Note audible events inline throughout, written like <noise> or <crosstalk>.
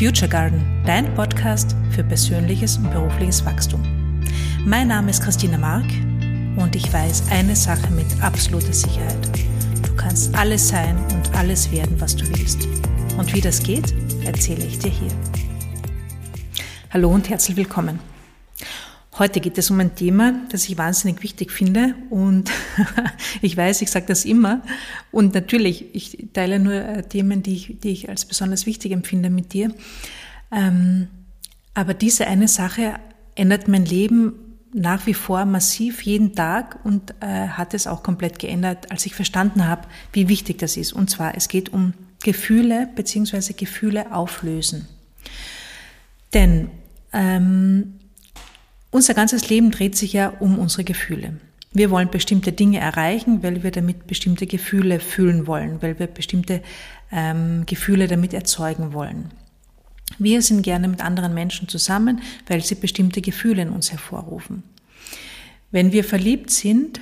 Future Garden, dein Podcast für persönliches und berufliches Wachstum. Mein Name ist Christina Mark und ich weiß eine Sache mit absoluter Sicherheit. Du kannst alles sein und alles werden, was du willst. Und wie das geht, erzähle ich dir hier. Hallo und herzlich willkommen. Heute geht es um ein Thema, das ich wahnsinnig wichtig finde und <laughs> ich weiß, ich sage das immer und natürlich, ich teile nur äh, Themen, die ich, die ich als besonders wichtig empfinde mit dir. Ähm, aber diese eine Sache ändert mein Leben nach wie vor massiv jeden Tag und äh, hat es auch komplett geändert, als ich verstanden habe, wie wichtig das ist. Und zwar, es geht um Gefühle beziehungsweise Gefühle auflösen. Denn ähm, unser ganzes Leben dreht sich ja um unsere Gefühle. Wir wollen bestimmte Dinge erreichen, weil wir damit bestimmte Gefühle fühlen wollen, weil wir bestimmte ähm, Gefühle damit erzeugen wollen. Wir sind gerne mit anderen Menschen zusammen, weil sie bestimmte Gefühle in uns hervorrufen. Wenn wir verliebt sind,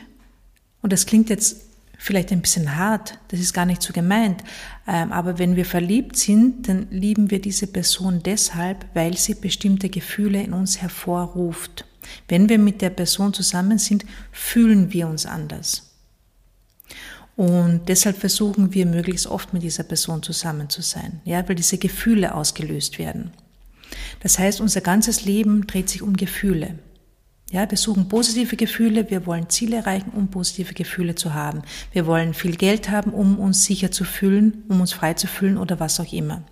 und das klingt jetzt vielleicht ein bisschen hart, das ist gar nicht so gemeint, ähm, aber wenn wir verliebt sind, dann lieben wir diese Person deshalb, weil sie bestimmte Gefühle in uns hervorruft. Wenn wir mit der Person zusammen sind, fühlen wir uns anders. Und deshalb versuchen wir möglichst oft mit dieser Person zusammen zu sein, ja, weil diese Gefühle ausgelöst werden. Das heißt, unser ganzes Leben dreht sich um Gefühle. Ja, wir suchen positive Gefühle, wir wollen Ziele erreichen, um positive Gefühle zu haben. Wir wollen viel Geld haben, um uns sicher zu fühlen, um uns frei zu fühlen oder was auch immer.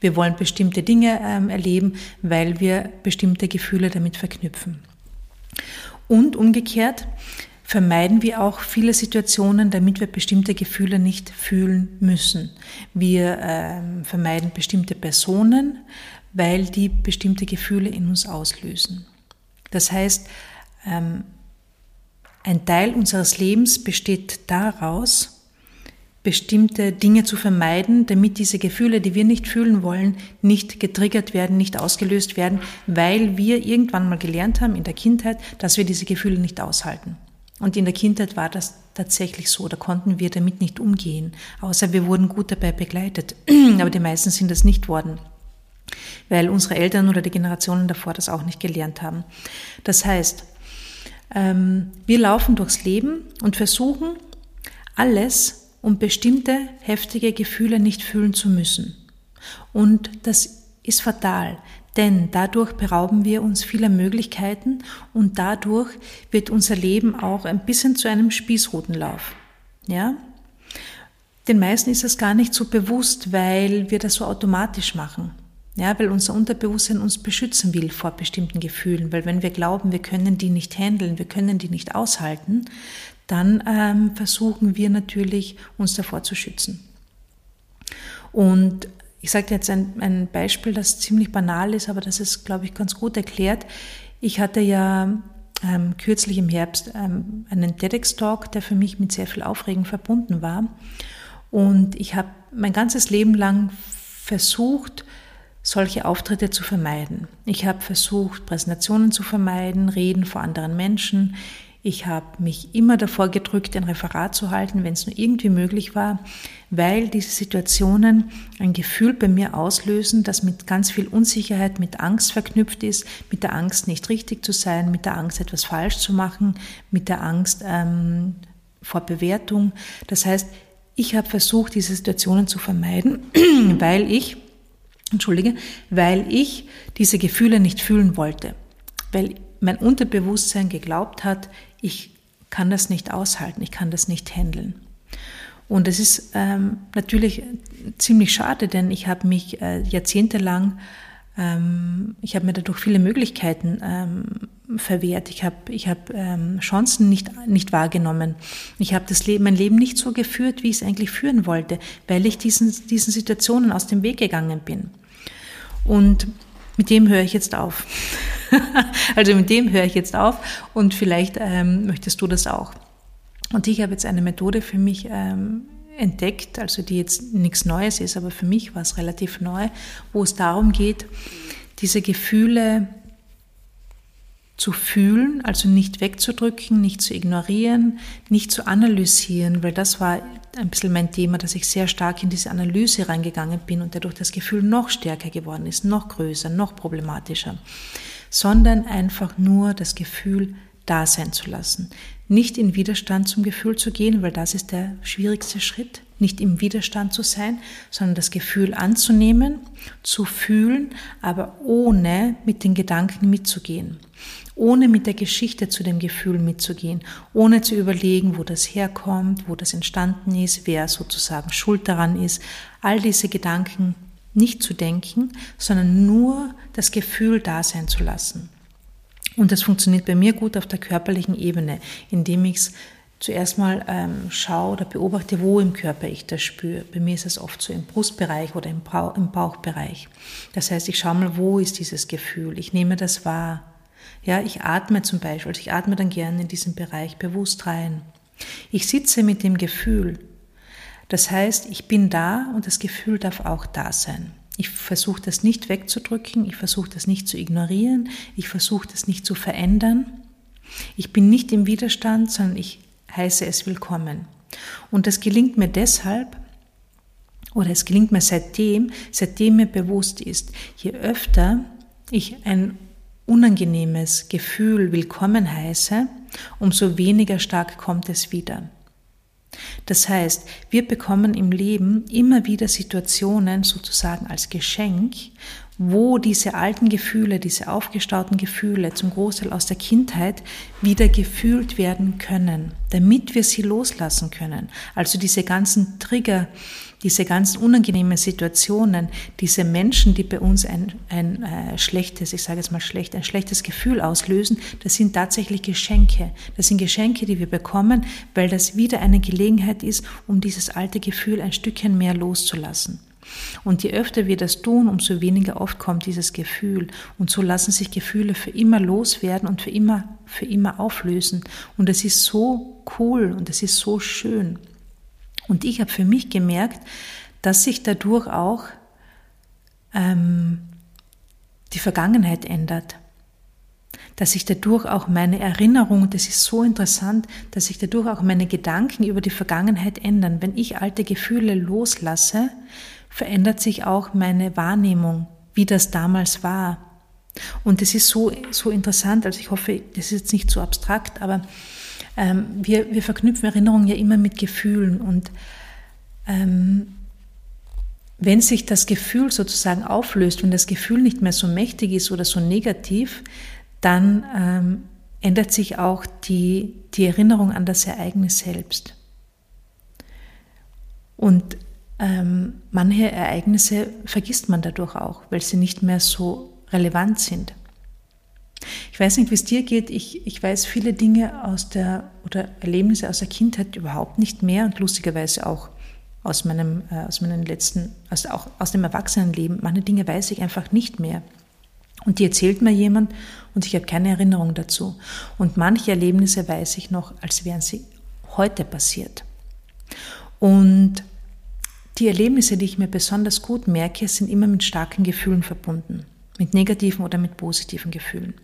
Wir wollen bestimmte Dinge ähm, erleben, weil wir bestimmte Gefühle damit verknüpfen. Und umgekehrt vermeiden wir auch viele Situationen, damit wir bestimmte Gefühle nicht fühlen müssen. Wir ähm, vermeiden bestimmte Personen, weil die bestimmte Gefühle in uns auslösen. Das heißt, ähm, ein Teil unseres Lebens besteht daraus, bestimmte Dinge zu vermeiden, damit diese Gefühle, die wir nicht fühlen wollen, nicht getriggert werden, nicht ausgelöst werden, weil wir irgendwann mal gelernt haben in der Kindheit, dass wir diese Gefühle nicht aushalten. Und in der Kindheit war das tatsächlich so, da konnten wir damit nicht umgehen, außer wir wurden gut dabei begleitet. <clears throat> Aber die meisten sind es nicht worden weil unsere Eltern oder die Generationen davor das auch nicht gelernt haben. Das heißt, ähm, wir laufen durchs Leben und versuchen alles, um bestimmte heftige Gefühle nicht fühlen zu müssen. Und das ist fatal, denn dadurch berauben wir uns vieler Möglichkeiten und dadurch wird unser Leben auch ein bisschen zu einem Spießrutenlauf. Ja? Den meisten ist es gar nicht so bewusst, weil wir das so automatisch machen. Ja, weil unser Unterbewusstsein uns beschützen will vor bestimmten Gefühlen, weil wenn wir glauben, wir können die nicht handeln, wir können die nicht aushalten, dann ähm, versuchen wir natürlich, uns davor zu schützen. Und ich sage jetzt ein, ein Beispiel, das ziemlich banal ist, aber das ist, glaube ich, ganz gut erklärt. Ich hatte ja ähm, kürzlich im Herbst ähm, einen TEDx-Talk, der für mich mit sehr viel Aufregung verbunden war. Und ich habe mein ganzes Leben lang versucht, solche Auftritte zu vermeiden. Ich habe versucht, Präsentationen zu vermeiden, Reden vor anderen Menschen. Ich habe mich immer davor gedrückt, ein Referat zu halten, wenn es nur irgendwie möglich war, weil diese Situationen ein Gefühl bei mir auslösen, das mit ganz viel Unsicherheit, mit Angst verknüpft ist, mit der Angst nicht richtig zu sein, mit der Angst etwas falsch zu machen, mit der Angst ähm, vor Bewertung. Das heißt, ich habe versucht, diese Situationen zu vermeiden, <clears throat> weil ich entschuldige, weil ich diese Gefühle nicht fühlen wollte, weil mein Unterbewusstsein geglaubt hat, ich kann das nicht aushalten, ich kann das nicht handeln. Und es ist ähm, natürlich ziemlich schade, denn ich habe mich äh, jahrzehntelang ähm, ich habe mir dadurch viele Möglichkeiten ähm, verwehrt. Ich habe ich hab, ähm, Chancen nicht, nicht wahrgenommen. Ich habe Leben, mein Leben nicht so geführt, wie ich es eigentlich führen wollte, weil ich diesen, diesen Situationen aus dem Weg gegangen bin. Und mit dem höre ich jetzt auf. <laughs> also mit dem höre ich jetzt auf und vielleicht ähm, möchtest du das auch. Und ich habe jetzt eine Methode für mich ähm, entdeckt, also die jetzt nichts Neues ist, aber für mich war es relativ neu, wo es darum geht, diese Gefühle zu fühlen, also nicht wegzudrücken, nicht zu ignorieren, nicht zu analysieren, weil das war ein bisschen mein Thema, dass ich sehr stark in diese Analyse reingegangen bin und dadurch das Gefühl noch stärker geworden ist, noch größer, noch problematischer, sondern einfach nur das Gefühl da sein zu lassen. Nicht in Widerstand zum Gefühl zu gehen, weil das ist der schwierigste Schritt, nicht im Widerstand zu sein, sondern das Gefühl anzunehmen, zu fühlen, aber ohne mit den Gedanken mitzugehen ohne mit der Geschichte zu dem Gefühl mitzugehen, ohne zu überlegen, wo das herkommt, wo das entstanden ist, wer sozusagen schuld daran ist, all diese Gedanken nicht zu denken, sondern nur das Gefühl da sein zu lassen. Und das funktioniert bei mir gut auf der körperlichen Ebene, indem ich es zuerst mal ähm, schaue oder beobachte, wo im Körper ich das spüre. Bei mir ist es oft so im Brustbereich oder im, Bauch, im Bauchbereich. Das heißt, ich schaue mal, wo ist dieses Gefühl. Ich nehme das wahr. Ja, ich atme zum Beispiel, also ich atme dann gerne in diesen Bereich bewusst rein. Ich sitze mit dem Gefühl. Das heißt, ich bin da und das Gefühl darf auch da sein. Ich versuche das nicht wegzudrücken, ich versuche das nicht zu ignorieren, ich versuche das nicht zu verändern. Ich bin nicht im Widerstand, sondern ich heiße es willkommen. Und das gelingt mir deshalb, oder es gelingt mir seitdem, seitdem mir bewusst ist, je öfter ich ein unangenehmes Gefühl willkommen heiße, umso weniger stark kommt es wieder. Das heißt, wir bekommen im Leben immer wieder Situationen sozusagen als Geschenk, wo diese alten Gefühle, diese aufgestauten Gefühle zum Großteil aus der Kindheit wieder gefühlt werden können, damit wir sie loslassen können. Also diese ganzen Trigger, diese ganzen unangenehmen Situationen, diese Menschen, die bei uns ein, ein äh, schlechtes, ich sage jetzt mal schlecht, ein schlechtes Gefühl auslösen, das sind tatsächlich Geschenke. Das sind Geschenke, die wir bekommen, weil das wieder eine Gelegenheit ist, um dieses alte Gefühl ein Stückchen mehr loszulassen. Und je öfter wir das tun, umso weniger oft kommt dieses Gefühl. Und so lassen sich Gefühle für immer loswerden und für immer, für immer auflösen. Und es ist so cool und es ist so schön. Und ich habe für mich gemerkt, dass sich dadurch auch ähm, die Vergangenheit ändert. Dass sich dadurch auch meine Erinnerung, das ist so interessant, dass sich dadurch auch meine Gedanken über die Vergangenheit ändern. Wenn ich alte Gefühle loslasse, verändert sich auch meine Wahrnehmung, wie das damals war. Und es ist so, so interessant, also ich hoffe, das ist jetzt nicht so abstrakt, aber ähm, wir, wir verknüpfen Erinnerungen ja immer mit Gefühlen und ähm, wenn sich das Gefühl sozusagen auflöst, wenn das Gefühl nicht mehr so mächtig ist oder so negativ, dann ähm, ändert sich auch die, die Erinnerung an das Ereignis selbst. Und ähm, manche Ereignisse vergisst man dadurch auch, weil sie nicht mehr so relevant sind. Ich weiß nicht, wie es dir geht. Ich, ich weiß viele Dinge aus der oder Erlebnisse aus der Kindheit überhaupt nicht mehr und lustigerweise auch aus meinem, äh, aus meinen letzten, also auch aus dem Erwachsenenleben. Manche Dinge weiß ich einfach nicht mehr. Und die erzählt mir jemand und ich habe keine Erinnerung dazu. Und manche Erlebnisse weiß ich noch, als wären sie heute passiert. Und die Erlebnisse, die ich mir besonders gut merke, sind immer mit starken Gefühlen verbunden, mit negativen oder mit positiven Gefühlen.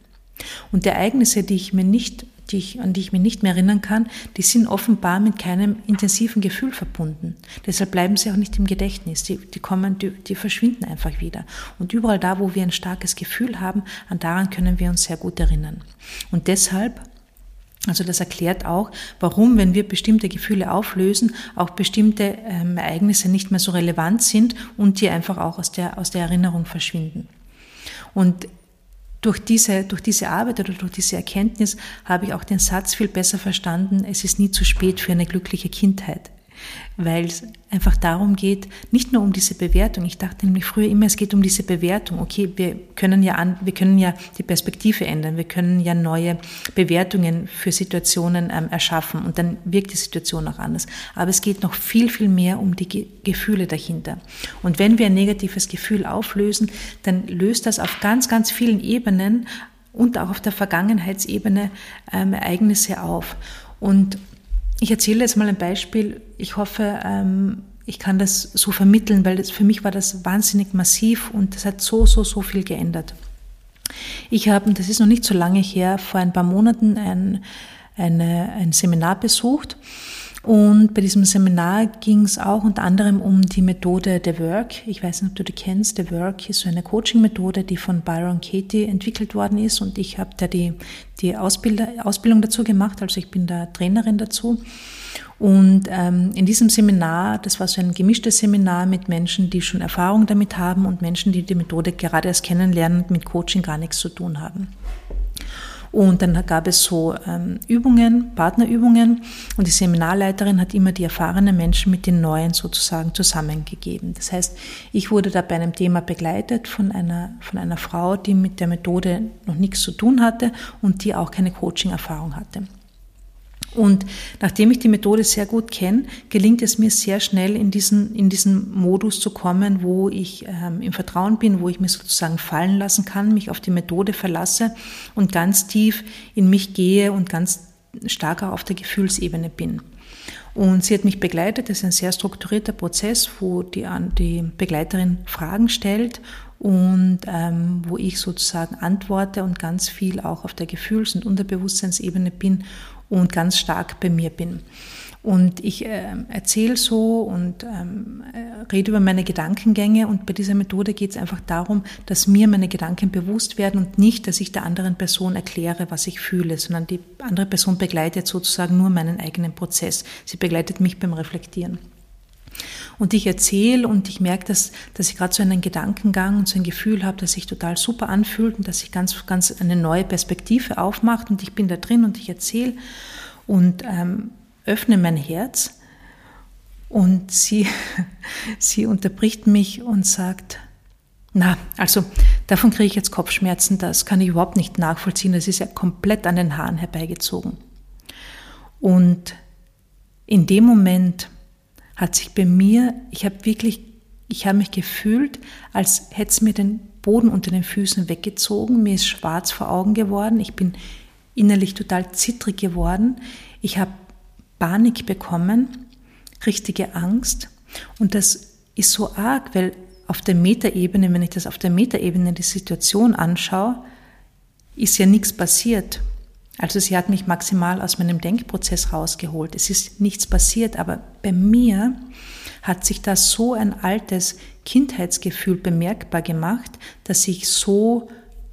Und die Ereignisse, die ich mir nicht, die ich, an die ich mich nicht mehr erinnern kann, die sind offenbar mit keinem intensiven Gefühl verbunden. Deshalb bleiben sie auch nicht im Gedächtnis. Die, die kommen, die, die verschwinden einfach wieder. Und überall da, wo wir ein starkes Gefühl haben, an daran können wir uns sehr gut erinnern. Und deshalb also das erklärt auch, warum, wenn wir bestimmte Gefühle auflösen, auch bestimmte ähm, Ereignisse nicht mehr so relevant sind und die einfach auch aus der, aus der Erinnerung verschwinden. Und durch diese, durch diese Arbeit oder durch diese Erkenntnis habe ich auch den Satz viel besser verstanden, es ist nie zu spät für eine glückliche Kindheit weil es einfach darum geht, nicht nur um diese Bewertung. Ich dachte nämlich früher immer, es geht um diese Bewertung. Okay, wir können ja an, wir können ja die Perspektive ändern, wir können ja neue Bewertungen für Situationen ähm, erschaffen und dann wirkt die Situation auch anders. Aber es geht noch viel, viel mehr um die Ge Gefühle dahinter. Und wenn wir ein negatives Gefühl auflösen, dann löst das auf ganz, ganz vielen Ebenen und auch auf der Vergangenheitsebene ähm, Ereignisse auf. Und ich erzähle jetzt mal ein Beispiel. Ich hoffe, ähm, ich kann das so vermitteln, weil das, für mich war das wahnsinnig massiv und das hat so, so, so viel geändert. Ich habe, das ist noch nicht so lange her, vor ein paar Monaten ein, eine, ein Seminar besucht und bei diesem Seminar ging es auch unter anderem um die Methode The Work. Ich weiß nicht, ob du die kennst. The Work ist so eine Coaching-Methode, die von Byron Katie entwickelt worden ist. Und ich habe da die, die Ausbildung dazu gemacht. Also ich bin da Trainerin dazu. Und ähm, in diesem Seminar, das war so ein gemischtes Seminar mit Menschen, die schon Erfahrung damit haben und Menschen, die die Methode gerade erst kennenlernen und mit Coaching gar nichts zu tun haben. Und dann gab es so ähm, Übungen, Partnerübungen und die Seminarleiterin hat immer die erfahrenen Menschen mit den neuen sozusagen zusammengegeben. Das heißt, ich wurde da bei einem Thema begleitet von einer, von einer Frau, die mit der Methode noch nichts zu tun hatte und die auch keine Coaching-Erfahrung hatte. Und nachdem ich die Methode sehr gut kenne, gelingt es mir sehr schnell in diesen, in diesen Modus zu kommen, wo ich ähm, im Vertrauen bin, wo ich mich sozusagen fallen lassen kann, mich auf die Methode verlasse und ganz tief in mich gehe und ganz stark auch auf der Gefühlsebene bin. Und sie hat mich begleitet. Das ist ein sehr strukturierter Prozess, wo die, die Begleiterin Fragen stellt und ähm, wo ich sozusagen antworte und ganz viel auch auf der Gefühls- und Unterbewusstseinsebene bin und ganz stark bei mir bin. Und ich äh, erzähle so und ähm, äh, rede über meine Gedankengänge und bei dieser Methode geht es einfach darum, dass mir meine Gedanken bewusst werden und nicht, dass ich der anderen Person erkläre, was ich fühle, sondern die andere Person begleitet sozusagen nur meinen eigenen Prozess. Sie begleitet mich beim Reflektieren. Und ich erzähle und ich merke, dass, dass ich gerade so einen Gedankengang und so ein Gefühl habe, das sich total super anfühlt und dass sich ganz, ganz eine neue Perspektive aufmacht. Und ich bin da drin und ich erzähle und ähm, öffne mein Herz. Und sie, <laughs> sie unterbricht mich und sagt, na, also davon kriege ich jetzt Kopfschmerzen, das kann ich überhaupt nicht nachvollziehen, das ist ja komplett an den Haaren herbeigezogen. Und in dem Moment hat sich bei mir, ich habe wirklich, ich habe mich gefühlt, als hätte es mir den Boden unter den Füßen weggezogen, mir ist schwarz vor Augen geworden, ich bin innerlich total zittrig geworden, ich habe Panik bekommen, richtige Angst. Und das ist so arg, weil auf der Metaebene, wenn ich das auf der Metaebene die Situation anschaue, ist ja nichts passiert. Also sie hat mich maximal aus meinem Denkprozess rausgeholt. Es ist nichts passiert, aber bei mir hat sich da so ein altes Kindheitsgefühl bemerkbar gemacht, dass ich so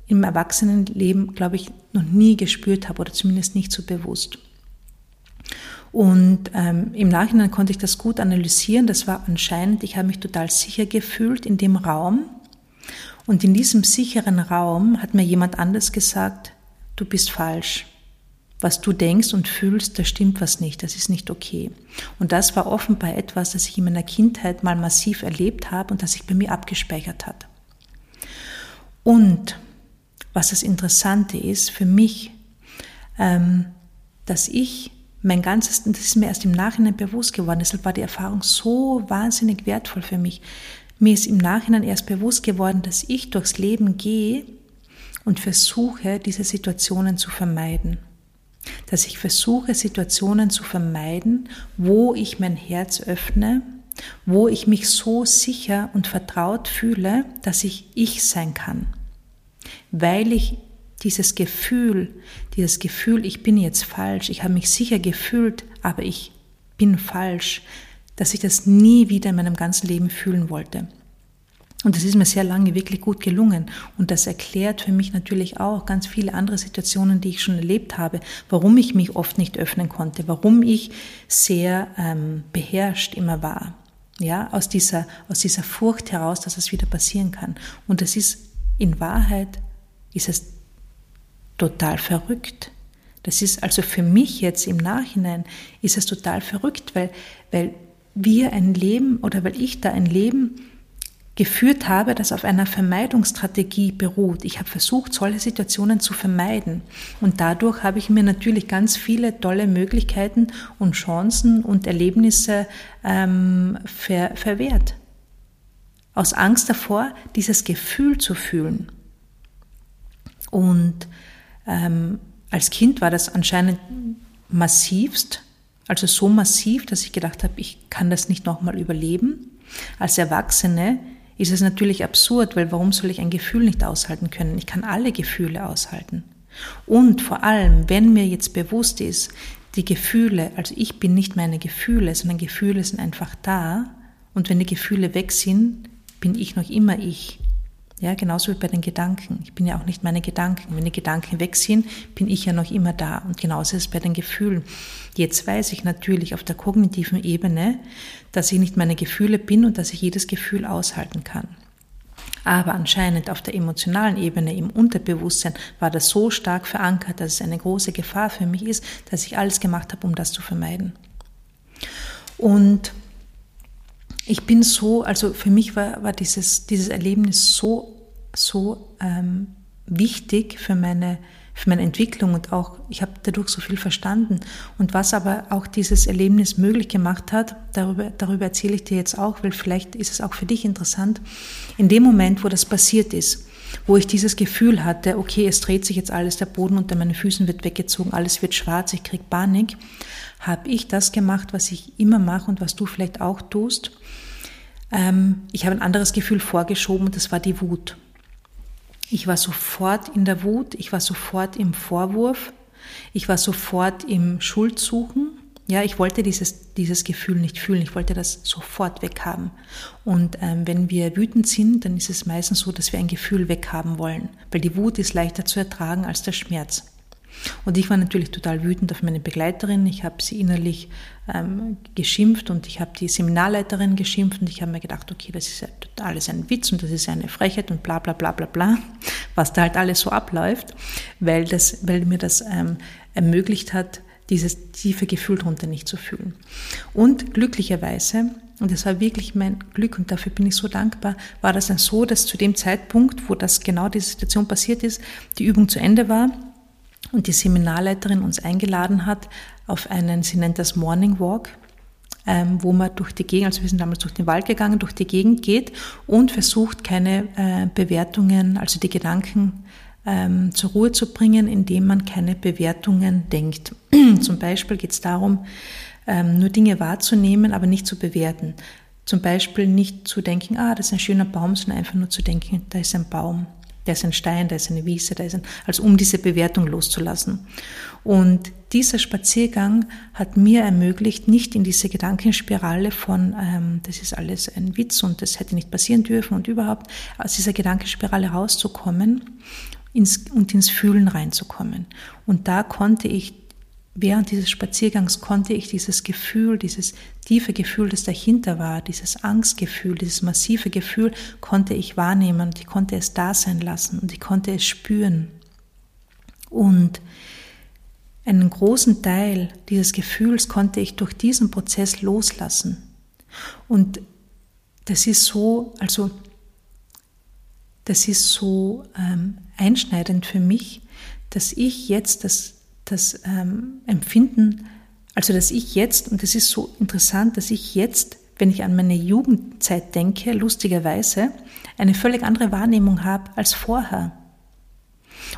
im Erwachsenenleben, glaube ich, noch nie gespürt habe oder zumindest nicht so bewusst. Und ähm, im Nachhinein konnte ich das gut analysieren. Das war anscheinend, ich habe mich total sicher gefühlt in dem Raum. Und in diesem sicheren Raum hat mir jemand anders gesagt, du bist falsch was du denkst und fühlst, da stimmt was nicht, das ist nicht okay. Und das war offenbar etwas, das ich in meiner Kindheit mal massiv erlebt habe und das sich bei mir abgespeichert hat. Und was das Interessante ist für mich, ähm, dass ich mein ganzes, das ist mir erst im Nachhinein bewusst geworden, deshalb war die Erfahrung so wahnsinnig wertvoll für mich. Mir ist im Nachhinein erst bewusst geworden, dass ich durchs Leben gehe und versuche, diese Situationen zu vermeiden dass ich versuche, Situationen zu vermeiden, wo ich mein Herz öffne, wo ich mich so sicher und vertraut fühle, dass ich ich sein kann. Weil ich dieses Gefühl, dieses Gefühl, ich bin jetzt falsch, ich habe mich sicher gefühlt, aber ich bin falsch, dass ich das nie wieder in meinem ganzen Leben fühlen wollte. Und das ist mir sehr lange wirklich gut gelungen. Und das erklärt für mich natürlich auch ganz viele andere Situationen, die ich schon erlebt habe, warum ich mich oft nicht öffnen konnte, warum ich sehr ähm, beherrscht immer war. Ja, aus dieser, aus dieser Furcht heraus, dass es wieder passieren kann. Und das ist, in Wahrheit, ist es total verrückt. Das ist also für mich jetzt im Nachhinein, ist es total verrückt, weil, weil wir ein Leben oder weil ich da ein Leben geführt habe, das auf einer Vermeidungsstrategie beruht. Ich habe versucht, solche Situationen zu vermeiden. Und dadurch habe ich mir natürlich ganz viele tolle Möglichkeiten und Chancen und Erlebnisse ähm, ver verwehrt. Aus Angst davor, dieses Gefühl zu fühlen. Und ähm, als Kind war das anscheinend massivst, also so massiv, dass ich gedacht habe, ich kann das nicht nochmal überleben. Als Erwachsene ist es natürlich absurd, weil warum soll ich ein Gefühl nicht aushalten können? Ich kann alle Gefühle aushalten. Und vor allem, wenn mir jetzt bewusst ist, die Gefühle, also ich bin nicht meine Gefühle, sondern Gefühle sind einfach da. Und wenn die Gefühle weg sind, bin ich noch immer ich. Ja, genauso wie bei den Gedanken. Ich bin ja auch nicht meine Gedanken. Wenn die Gedanken weg sind, bin ich ja noch immer da. Und genauso ist es bei den Gefühlen. Jetzt weiß ich natürlich auf der kognitiven Ebene, dass ich nicht meine Gefühle bin und dass ich jedes Gefühl aushalten kann. Aber anscheinend auf der emotionalen Ebene, im Unterbewusstsein, war das so stark verankert, dass es eine große Gefahr für mich ist, dass ich alles gemacht habe, um das zu vermeiden. Und ich bin so, also für mich war, war dieses, dieses Erlebnis so, so ähm, wichtig für meine, für meine Entwicklung und auch, ich habe dadurch so viel verstanden. Und was aber auch dieses Erlebnis möglich gemacht hat, darüber, darüber erzähle ich dir jetzt auch, weil vielleicht ist es auch für dich interessant, in dem Moment, wo das passiert ist, wo ich dieses Gefühl hatte, okay, es dreht sich jetzt alles, der Boden unter meinen Füßen wird weggezogen, alles wird schwarz, ich krieg Panik, habe ich das gemacht, was ich immer mache und was du vielleicht auch tust. Ähm, ich habe ein anderes Gefühl vorgeschoben und das war die Wut. Ich war sofort in der Wut, ich war sofort im Vorwurf, ich war sofort im Schuldsuchen. Ja, ich wollte dieses, dieses Gefühl nicht fühlen, ich wollte das sofort weghaben. Und ähm, wenn wir wütend sind, dann ist es meistens so, dass wir ein Gefühl weghaben wollen, weil die Wut ist leichter zu ertragen als der Schmerz. Und ich war natürlich total wütend auf meine Begleiterin. Ich habe sie innerlich ähm, geschimpft und ich habe die Seminarleiterin geschimpft und ich habe mir gedacht, okay, das ist alles ein Witz und das ist eine Frechheit und bla bla bla bla bla, was da halt alles so abläuft, weil, das, weil mir das ähm, ermöglicht hat, dieses tiefe Gefühl darunter nicht zu fühlen. Und glücklicherweise, und das war wirklich mein Glück und dafür bin ich so dankbar, war das dann so, dass zu dem Zeitpunkt, wo das genau diese Situation passiert ist, die Übung zu Ende war und die Seminarleiterin uns eingeladen hat auf einen, sie nennt das Morning Walk, ähm, wo man durch die Gegend, also wir sind damals durch den Wald gegangen, durch die Gegend geht und versucht, keine äh, Bewertungen, also die Gedanken ähm, zur Ruhe zu bringen, indem man keine Bewertungen denkt. <clears throat> Zum Beispiel geht es darum, ähm, nur Dinge wahrzunehmen, aber nicht zu bewerten. Zum Beispiel nicht zu denken, ah, das ist ein schöner Baum, sondern einfach nur zu denken, da ist ein Baum da ist ein Stein, da ist eine Wiese, da ist ein, also um diese Bewertung loszulassen. Und dieser Spaziergang hat mir ermöglicht, nicht in diese Gedankenspirale von, ähm, das ist alles ein Witz und das hätte nicht passieren dürfen und überhaupt, aus dieser Gedankenspirale rauszukommen ins, und ins Fühlen reinzukommen. Und da konnte ich während dieses Spaziergangs konnte ich dieses Gefühl, dieses tiefe Gefühl, das dahinter war, dieses Angstgefühl, dieses massive Gefühl, konnte ich wahrnehmen und ich konnte es da sein lassen und ich konnte es spüren. Und einen großen Teil dieses Gefühls konnte ich durch diesen Prozess loslassen. Und das ist so, also das ist so ähm, einschneidend für mich, dass ich jetzt das das ähm, Empfinden, also dass ich jetzt, und das ist so interessant, dass ich jetzt, wenn ich an meine Jugendzeit denke, lustigerweise, eine völlig andere Wahrnehmung habe als vorher.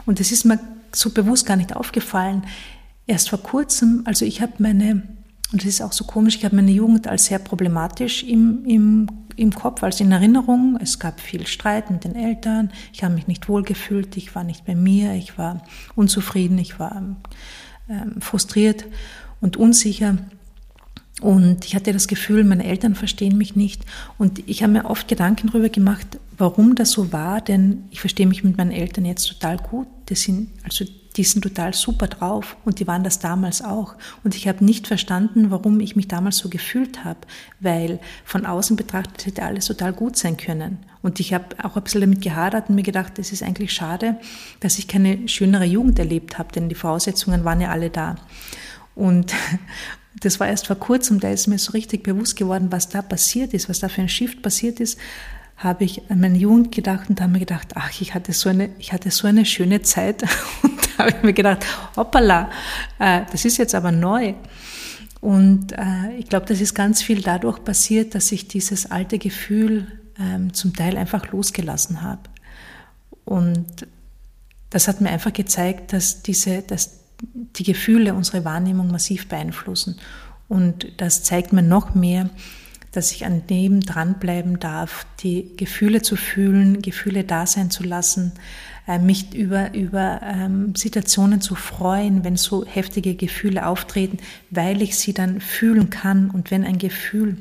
Und das ist mir so bewusst gar nicht aufgefallen. Erst vor kurzem, also ich habe meine, und das ist auch so komisch, ich habe meine Jugend als sehr problematisch im, im, im Kopf, als in Erinnerung. Es gab viel Streit mit den Eltern, ich habe mich nicht wohlgefühlt, ich war nicht bei mir, ich war unzufrieden, ich war ähm, frustriert und unsicher. Und ich hatte das Gefühl, meine Eltern verstehen mich nicht. Und ich habe mir oft Gedanken darüber gemacht, warum das so war, denn ich verstehe mich mit meinen Eltern jetzt total gut. Die sind, also die sind total super drauf und die waren das damals auch. Und ich habe nicht verstanden, warum ich mich damals so gefühlt habe, weil von außen betrachtet hätte alles total gut sein können. Und ich habe auch ein bisschen damit gehadert und mir gedacht, es ist eigentlich schade, dass ich keine schönere Jugend erlebt habe, denn die Voraussetzungen waren ja alle da. Und <laughs> das war erst vor kurzem, da ist mir so richtig bewusst geworden, was da passiert ist, was da für ein Shift passiert ist, habe ich an meine Jugend gedacht und habe mir gedacht, ach, ich hatte so eine, ich hatte so eine schöne Zeit. <laughs> Und da habe ich mir gedacht, hoppala, äh, das ist jetzt aber neu. Und äh, ich glaube, das ist ganz viel dadurch passiert, dass ich dieses alte Gefühl ähm, zum Teil einfach losgelassen habe. Und das hat mir einfach gezeigt, dass diese, dass die Gefühle unsere Wahrnehmung massiv beeinflussen. Und das zeigt mir noch mehr, dass ich an dem dranbleiben darf, die Gefühle zu fühlen, Gefühle da sein zu lassen, äh, mich über, über ähm, Situationen zu freuen, wenn so heftige Gefühle auftreten, weil ich sie dann fühlen kann. Und wenn ein Gefühl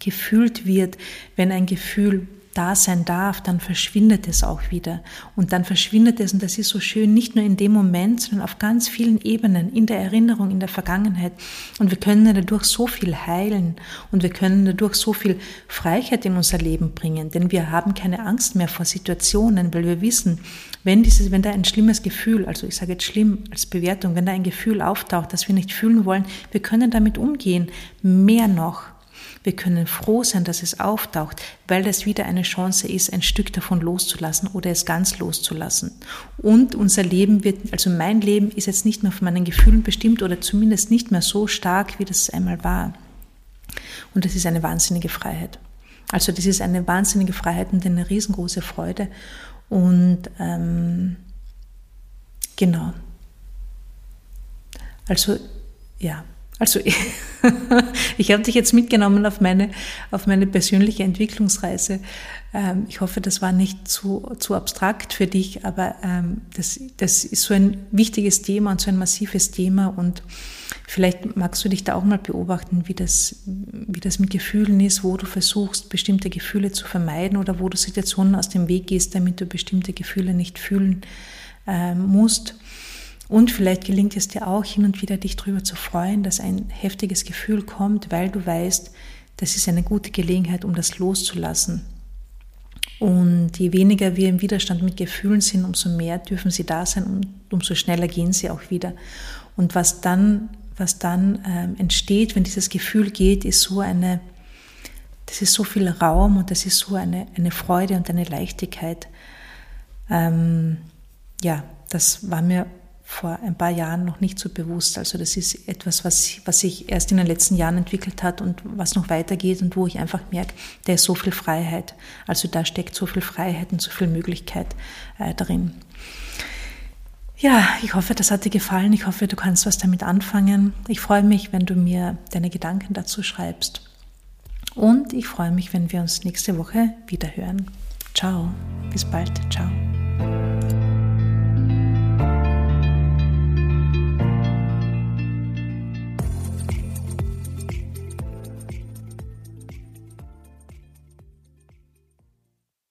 gefühlt wird, wenn ein Gefühl da sein darf, dann verschwindet es auch wieder. Und dann verschwindet es, und das ist so schön, nicht nur in dem Moment, sondern auf ganz vielen Ebenen, in der Erinnerung, in der Vergangenheit. Und wir können dadurch so viel heilen und wir können dadurch so viel Freiheit in unser Leben bringen, denn wir haben keine Angst mehr vor Situationen, weil wir wissen, wenn dieses, wenn da ein schlimmes Gefühl, also ich sage jetzt schlimm als Bewertung, wenn da ein Gefühl auftaucht, das wir nicht fühlen wollen, wir können damit umgehen. Mehr noch, wir können froh sein, dass es auftaucht, weil das wieder eine Chance ist, ein Stück davon loszulassen oder es ganz loszulassen. Und unser Leben wird, also mein Leben ist jetzt nicht mehr von meinen Gefühlen bestimmt oder zumindest nicht mehr so stark, wie das einmal war. Und das ist eine wahnsinnige Freiheit. Also das ist eine wahnsinnige Freiheit und eine riesengroße Freude. Und ähm, genau. Also ja, also <laughs> ich habe dich jetzt mitgenommen auf meine, auf meine persönliche Entwicklungsreise. Ähm, ich hoffe, das war nicht zu, zu abstrakt für dich, aber ähm, das, das ist so ein wichtiges Thema und so ein massives Thema und vielleicht magst du dich da auch mal beobachten, wie das, wie das mit Gefühlen ist, wo du versuchst, bestimmte Gefühle zu vermeiden oder wo du Situationen aus dem Weg gehst, damit du bestimmte Gefühle nicht fühlen ähm, musst. Und vielleicht gelingt es dir auch hin und wieder, dich darüber zu freuen, dass ein heftiges Gefühl kommt, weil du weißt, das ist eine gute Gelegenheit, um das loszulassen. Und je weniger wir im Widerstand mit Gefühlen sind, umso mehr dürfen sie da sein und umso schneller gehen sie auch wieder. Und was dann, was dann ähm, entsteht, wenn dieses Gefühl geht, ist so eine, das ist so viel Raum und das ist so eine, eine Freude und eine Leichtigkeit. Ähm, ja, das war mir vor ein paar Jahren noch nicht so bewusst. Also das ist etwas, was, was sich erst in den letzten Jahren entwickelt hat und was noch weitergeht und wo ich einfach merke, da ist so viel Freiheit. Also da steckt so viel Freiheit und so viel Möglichkeit äh, darin. Ja, ich hoffe, das hat dir gefallen. Ich hoffe, du kannst was damit anfangen. Ich freue mich, wenn du mir deine Gedanken dazu schreibst. Und ich freue mich, wenn wir uns nächste Woche wieder hören. Ciao, bis bald, ciao.